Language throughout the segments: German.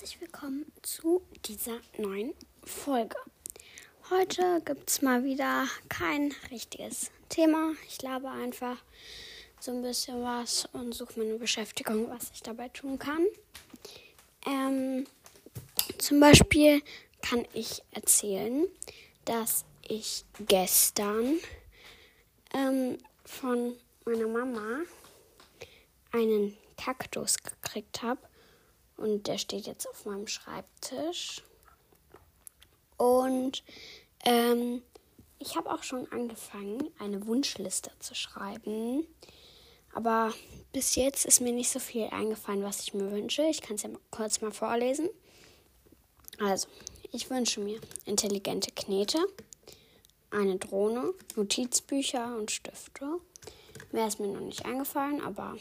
herzlich willkommen zu dieser neuen Folge. Heute gibt es mal wieder kein richtiges Thema. Ich labe einfach so ein bisschen was und suche mir eine Beschäftigung, was ich dabei tun kann. Ähm, zum Beispiel kann ich erzählen, dass ich gestern ähm, von meiner Mama einen Kaktus gekriegt habe und der steht jetzt auf meinem Schreibtisch. Und ähm, ich habe auch schon angefangen, eine Wunschliste zu schreiben. Aber bis jetzt ist mir nicht so viel eingefallen, was ich mir wünsche. Ich kann es ja kurz mal vorlesen. Also, ich wünsche mir intelligente Knete, eine Drohne, Notizbücher und Stifte. Mehr ist mir noch nicht eingefallen, aber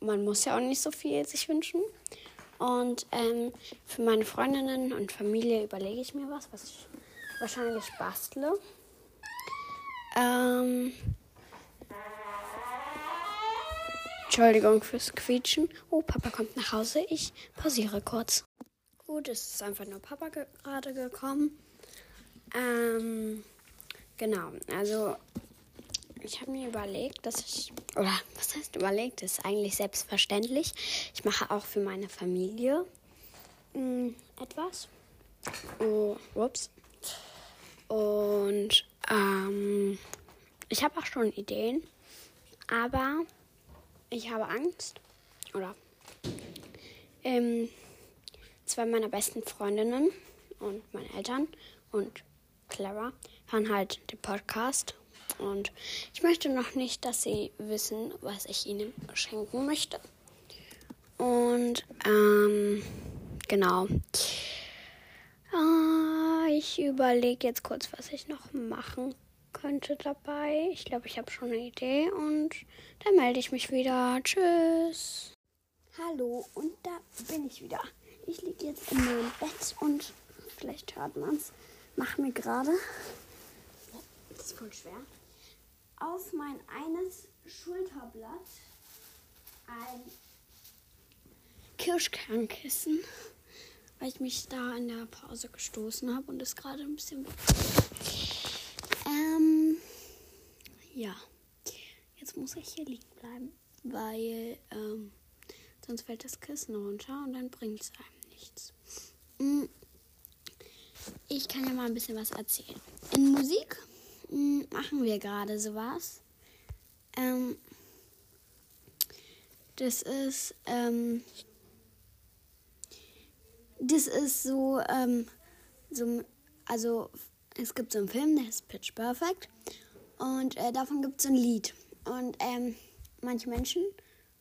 man muss ja auch nicht so viel sich wünschen. Und ähm, für meine Freundinnen und Familie überlege ich mir was, was ich wahrscheinlich bastle. Ähm, Entschuldigung fürs Quietschen. Oh, Papa kommt nach Hause. Ich pausiere kurz. Gut, es ist einfach nur Papa ge gerade gekommen. Ähm, genau, also ich habe mir überlegt, dass ich, oder was heißt überlegt, das ist eigentlich selbstverständlich. Ich mache auch für meine Familie mh, hm, etwas. Oh, ups. Und ähm, ich habe auch schon Ideen, aber ich habe Angst, oder ähm, zwei meiner besten Freundinnen und meine Eltern und Clara hören halt den Podcast und ich möchte noch nicht, dass sie wissen, was ich ihnen schenken möchte. Und ähm, genau. Äh, ich überlege jetzt kurz, was ich noch machen könnte dabei. Ich glaube, ich habe schon eine Idee und dann melde ich mich wieder. Tschüss. Hallo, und da bin ich wieder. Ich liege jetzt in meinem Bett und vielleicht hört man es. Mach mir gerade. Das ist voll schwer auf mein eines Schulterblatt ein Kirschkernkissen, weil ich mich da in der Pause gestoßen habe und es gerade ein bisschen. Ähm, ja, jetzt muss ich hier liegen bleiben, weil ähm, sonst fällt das Kissen runter und dann bringt es einem nichts. Mm, ich kann ja mal ein bisschen was erzählen. In Musik machen wir gerade sowas. Ähm, das ist, ähm, das ist so, ähm, so, also es gibt so einen Film, der ist Pitch Perfect und äh, davon gibt es so ein Lied. Und ähm, manche Menschen,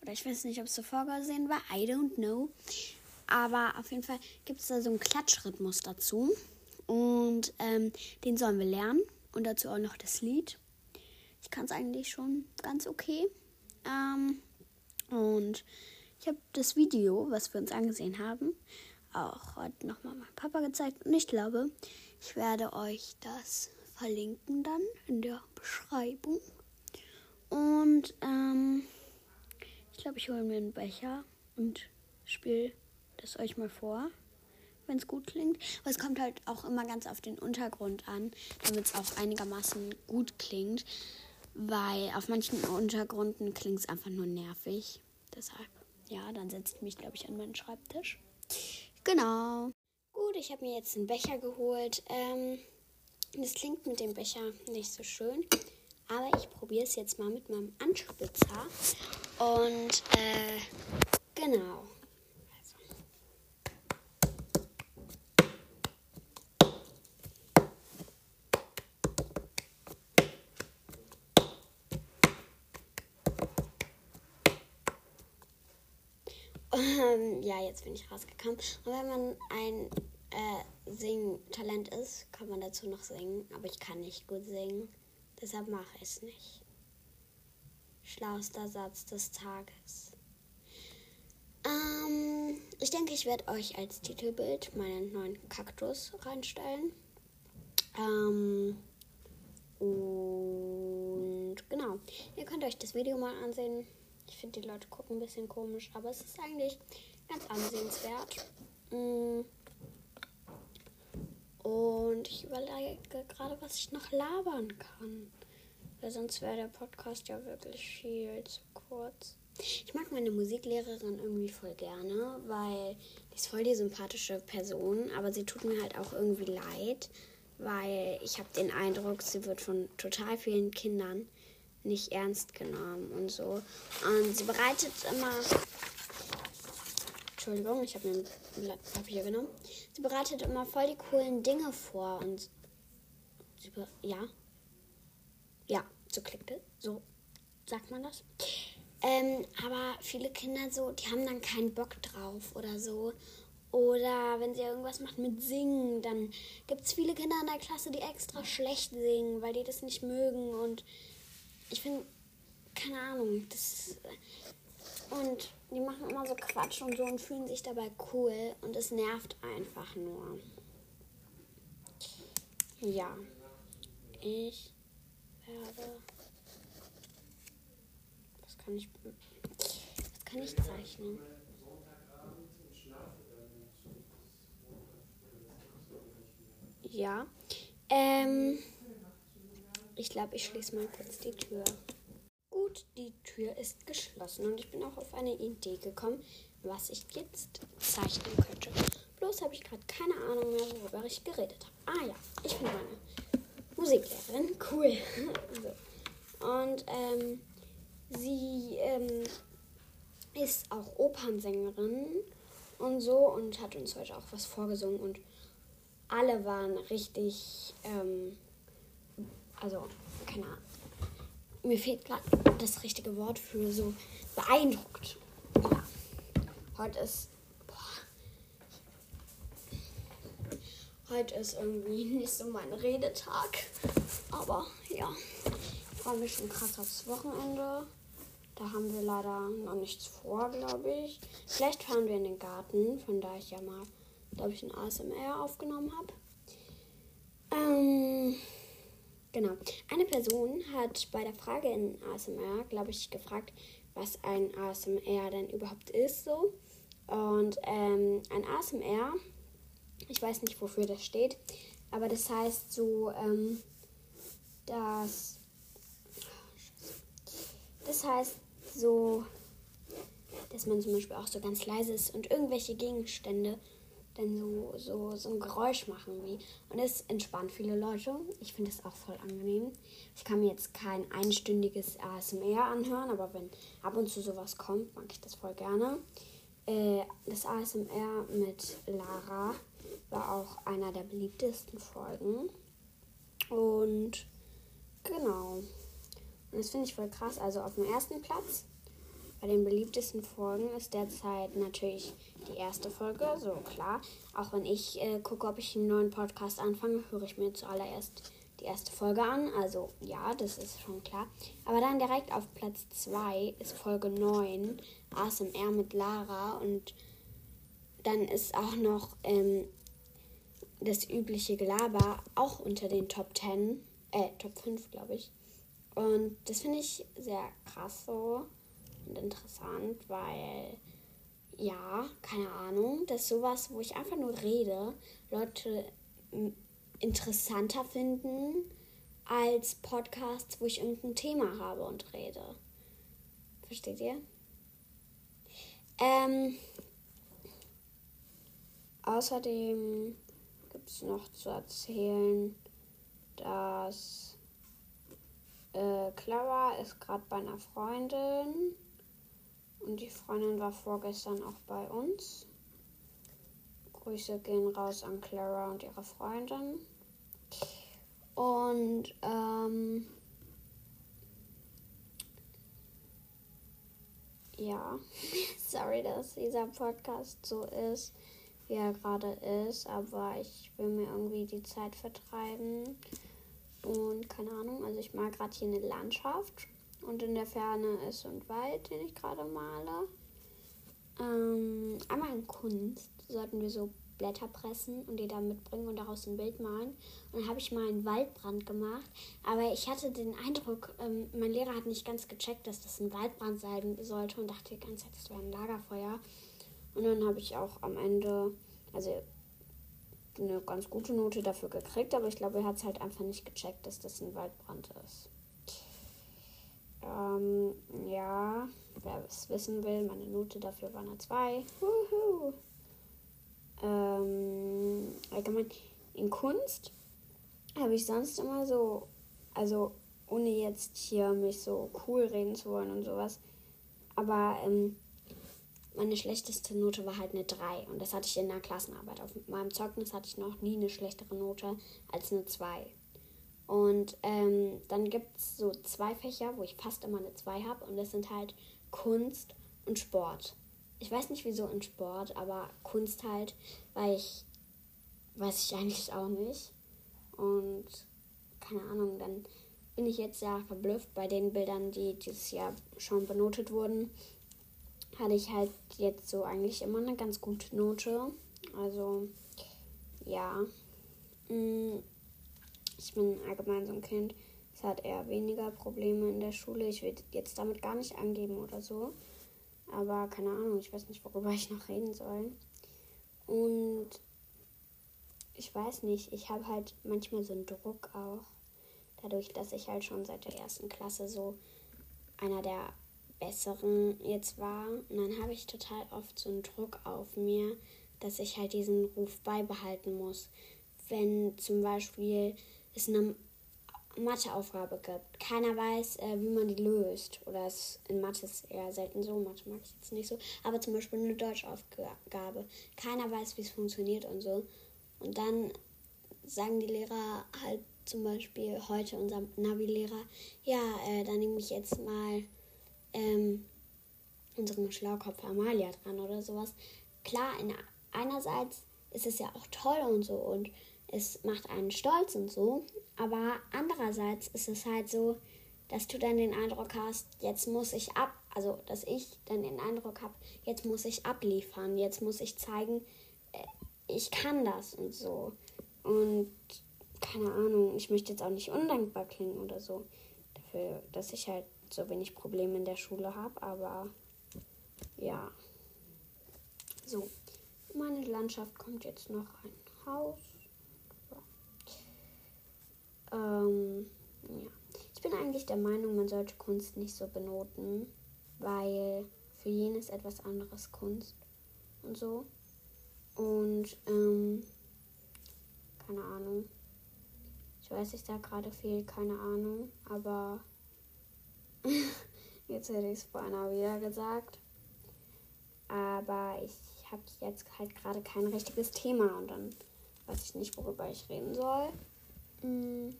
oder ich weiß nicht, ob es so vorgesehen war, I don't know, aber auf jeden Fall gibt es da so einen Klatschrhythmus dazu und ähm, den sollen wir lernen und dazu auch noch das Lied. Ich kann es eigentlich schon ganz okay. Ähm, und ich habe das Video, was wir uns angesehen haben, auch heute nochmal meinem Papa gezeigt. Und ich glaube, ich werde euch das verlinken dann in der Beschreibung. Und ähm, ich glaube, ich hole mir einen Becher und spiele das euch mal vor wenn es gut klingt. Aber es kommt halt auch immer ganz auf den Untergrund an, damit es auch einigermaßen gut klingt. Weil auf manchen Untergründen klingt es einfach nur nervig. Deshalb, ja, dann setze ich mich, glaube ich, an meinen Schreibtisch. Genau. Gut, ich habe mir jetzt einen Becher geholt. Ähm, das klingt mit dem Becher nicht so schön. Aber ich probiere es jetzt mal mit meinem Anspitzer. Und äh, genau. Ähm, ja, jetzt bin ich rausgekommen. Und wenn man ein äh, Singtalent ist, kann man dazu noch singen. Aber ich kann nicht gut singen. Deshalb mache ich es nicht. Schlauster Satz des Tages. Ähm, ich denke, ich werde euch als Titelbild meinen neuen Kaktus reinstellen. Ähm, und genau, ihr könnt euch das Video mal ansehen. Ich finde, die Leute gucken ein bisschen komisch, aber es ist eigentlich ganz ansehenswert. Mm. Und ich überlege gerade, was ich noch labern kann. Weil sonst wäre der Podcast ja wirklich viel zu kurz. Ich mag meine Musiklehrerin irgendwie voll gerne, weil die ist voll die sympathische Person, aber sie tut mir halt auch irgendwie leid, weil ich habe den Eindruck, sie wird von total vielen Kindern nicht ernst genommen und so. Und sie bereitet immer. Entschuldigung, ich habe mir ein Blatt Papier genommen. Sie bereitet immer voll die coolen Dinge vor und. Sie ja. Ja, so klingt es. So sagt man das. Ähm, aber viele Kinder so, die haben dann keinen Bock drauf oder so. Oder wenn sie irgendwas macht mit Singen, dann gibt es viele Kinder in der Klasse, die extra schlecht singen, weil die das nicht mögen. Und ich finde, keine Ahnung, das. Und die machen immer so Quatsch und so und fühlen sich dabei cool. Und es nervt einfach nur. Ja. Ich werde kann ich. Was kann ich zeichnen? Ja. Ähm. Ich glaube, ich schließe mal kurz die Tür. Gut, die Tür ist geschlossen und ich bin auch auf eine Idee gekommen, was ich jetzt zeichnen könnte. Bloß habe ich gerade keine Ahnung mehr, worüber ich geredet habe. Ah ja, ich bin meine Musiklehrerin. Cool. so. Und ähm, Sie ähm, ist auch Opernsängerin und so und hat uns heute auch was vorgesungen und alle waren richtig, ähm, also, keine Ahnung. Mir fehlt gerade das richtige Wort für so beeindruckt. Ja. Heute ist. Boah, heute ist irgendwie nicht so mein Redetag. Aber ja. Ich freue mich schon krass aufs Wochenende. Da haben wir leider noch nichts vor, glaube ich. Vielleicht fahren wir in den Garten, von da ich ja mal, glaube ich, ein ASMR aufgenommen habe. Ähm, genau. Eine Person hat bei der Frage in ASMR, glaube ich, gefragt, was ein ASMR denn überhaupt ist so. Und ähm, ein ASMR, ich weiß nicht, wofür das steht, aber das heißt so, ähm, dass. Das heißt, so, dass man zum Beispiel auch so ganz leise ist und irgendwelche Gegenstände dann so, so, so ein Geräusch machen wie. Und es entspannt viele Leute. Ich finde es auch voll angenehm. Ich kann mir jetzt kein einstündiges ASMR anhören, aber wenn ab und zu sowas kommt, mag ich das voll gerne. Äh, das ASMR mit Lara war auch einer der beliebtesten Folgen. Und genau. Und das finde ich voll krass. Also auf dem ersten Platz bei den beliebtesten Folgen ist derzeit natürlich die erste Folge, so klar. Auch wenn ich äh, gucke, ob ich einen neuen Podcast anfange, höre ich mir zuallererst die erste Folge an. Also ja, das ist schon klar. Aber dann direkt auf Platz 2 ist Folge 9, ASMR mit Lara. Und dann ist auch noch ähm, das übliche Gelaber auch unter den Top 10, äh, Top 5, glaube ich. Und das finde ich sehr krass so und interessant, weil ja, keine Ahnung, dass sowas, wo ich einfach nur rede, Leute interessanter finden als Podcasts, wo ich irgendein Thema habe und rede. Versteht ihr? Ähm, außerdem gibt es noch zu erzählen, dass äh, Clara ist gerade bei einer Freundin. Und die Freundin war vorgestern auch bei uns. Grüße gehen raus an Clara und ihre Freundin. Und ähm, ja, sorry, dass dieser Podcast so ist, wie er gerade ist, aber ich will mir irgendwie die Zeit vertreiben. Und keine Ahnung, also ich mag gerade hier eine Landschaft. Und in der Ferne ist ein Wald, den ich gerade male. Ähm, einmal in Kunst sollten wir so Blätter pressen und die dann mitbringen und daraus ein Bild malen. Und dann habe ich mal einen Waldbrand gemacht. Aber ich hatte den Eindruck, ähm, mein Lehrer hat nicht ganz gecheckt, dass das ein Waldbrand sein sollte und dachte die ganze Zeit, das wäre ein Lagerfeuer. Und dann habe ich auch am Ende also eine ganz gute Note dafür gekriegt, aber ich glaube, er hat es halt einfach nicht gecheckt, dass das ein Waldbrand ist. Ähm, ja, wer es wissen will, meine Note dafür war eine 2. Wuhu. Ähm, allgemein in Kunst habe ich sonst immer so, also ohne jetzt hier mich so cool reden zu wollen und sowas, aber ähm, meine schlechteste Note war halt eine 3 und das hatte ich in der Klassenarbeit. Auf meinem Zeugnis hatte ich noch nie eine schlechtere Note als eine 2. Und ähm, dann gibt es so zwei Fächer, wo ich fast immer eine 2 habe und das sind halt Kunst und Sport. Ich weiß nicht wieso in Sport, aber Kunst halt, weil ich, weiß ich eigentlich auch nicht. Und keine Ahnung, dann bin ich jetzt ja verblüfft bei den Bildern, die dieses Jahr schon benotet wurden hatte ich halt jetzt so eigentlich immer eine ganz gute Note. Also, ja. Mm, ich bin allgemein so ein Kind. Es hat eher weniger Probleme in der Schule. Ich will jetzt damit gar nicht angeben oder so. Aber keine Ahnung, ich weiß nicht, worüber ich noch reden soll. Und ich weiß nicht, ich habe halt manchmal so einen Druck auch. Dadurch, dass ich halt schon seit der ersten Klasse so einer der besseren jetzt war. Und dann habe ich total oft so einen Druck auf mir, dass ich halt diesen Ruf beibehalten muss. Wenn zum Beispiel es eine Matheaufgabe gibt, keiner weiß, äh, wie man die löst. Oder es in Mathe ist eher selten so, Mathe mag ich jetzt nicht so. Aber zum Beispiel eine Deutschaufgabe, keiner weiß, wie es funktioniert und so. Und dann sagen die Lehrer halt zum Beispiel heute unser Navi-Lehrer, ja, äh, dann nehme ich jetzt mal ähm, unseren Schlaukopf Amalia dran oder sowas. Klar, in, einerseits ist es ja auch toll und so und es macht einen stolz und so, aber andererseits ist es halt so, dass du dann den Eindruck hast, jetzt muss ich ab, also dass ich dann den Eindruck habe, jetzt muss ich abliefern, jetzt muss ich zeigen, äh, ich kann das und so. Und keine Ahnung, ich möchte jetzt auch nicht undankbar klingen oder so, dafür, dass ich halt so wenig Probleme in der Schule habe, aber ja. So, meine Landschaft kommt jetzt noch ein Haus. Ähm, ja. Ich bin eigentlich der Meinung, man sollte Kunst nicht so benoten, weil für jeden ist etwas anderes Kunst und so. Und, ähm, keine Ahnung. Ich weiß, ich sage gerade viel, keine Ahnung, aber jetzt hätte ich es beinahe wieder gesagt. Aber ich habe jetzt halt gerade kein richtiges Thema und dann weiß ich nicht, worüber ich reden soll. Hm.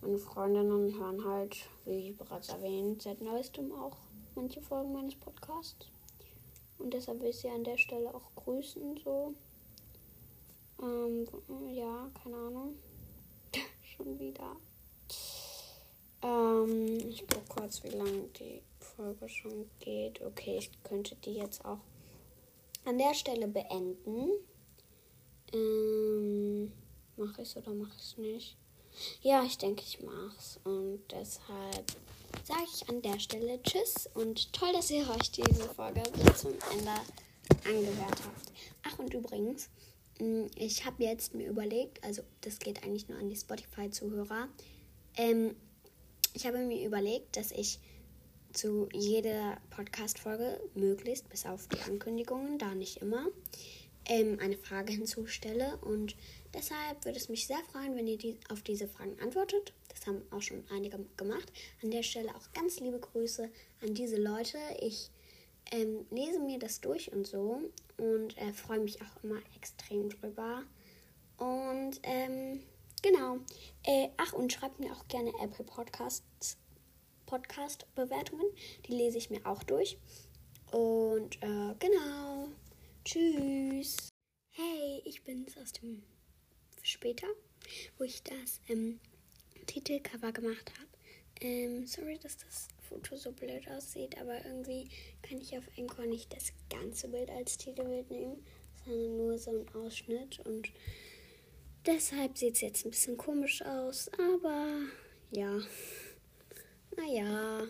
Meine Freundinnen hören halt, wie bereits erwähnt, seit neuestem auch manche Folgen meines Podcasts. Und deshalb will ich sie an der Stelle auch grüßen, so. Ähm, ja, keine Ahnung. Schon wieder. Ähm, ich gucke kurz, wie lange die Folge schon geht. Okay, ich könnte die jetzt auch an der Stelle beenden. Ähm, mache ich es oder mache ich es nicht? Ja, ich denke, ich mache es. Und deshalb sage ich an der Stelle Tschüss und toll, dass ihr euch diese Folge bis zum Ende angehört habt. Ach, und übrigens, mm, ich habe jetzt mir überlegt, also das geht eigentlich nur an die Spotify-Zuhörer, ähm, ich habe mir überlegt, dass ich zu jeder Podcast-Folge möglichst, bis auf die Ankündigungen, da nicht immer, ähm, eine Frage hinzustelle. Und deshalb würde es mich sehr freuen, wenn ihr die, auf diese Fragen antwortet. Das haben auch schon einige gemacht. An der Stelle auch ganz liebe Grüße an diese Leute. Ich ähm, lese mir das durch und so und äh, freue mich auch immer extrem drüber. Und ähm, Genau. Äh, ach, und schreibt mir auch gerne Apple Podcasts, Podcast-Bewertungen. Die lese ich mir auch durch. Und äh, genau. Tschüss. Hey, ich bin's aus dem später, wo ich das ähm, Titelcover gemacht habe. Ähm, sorry, dass das Foto so blöd aussieht, aber irgendwie kann ich auf Encore nicht das ganze Bild als Titelbild nehmen, sondern nur so einen Ausschnitt und Deshalb sieht es jetzt ein bisschen komisch aus, aber ja, naja.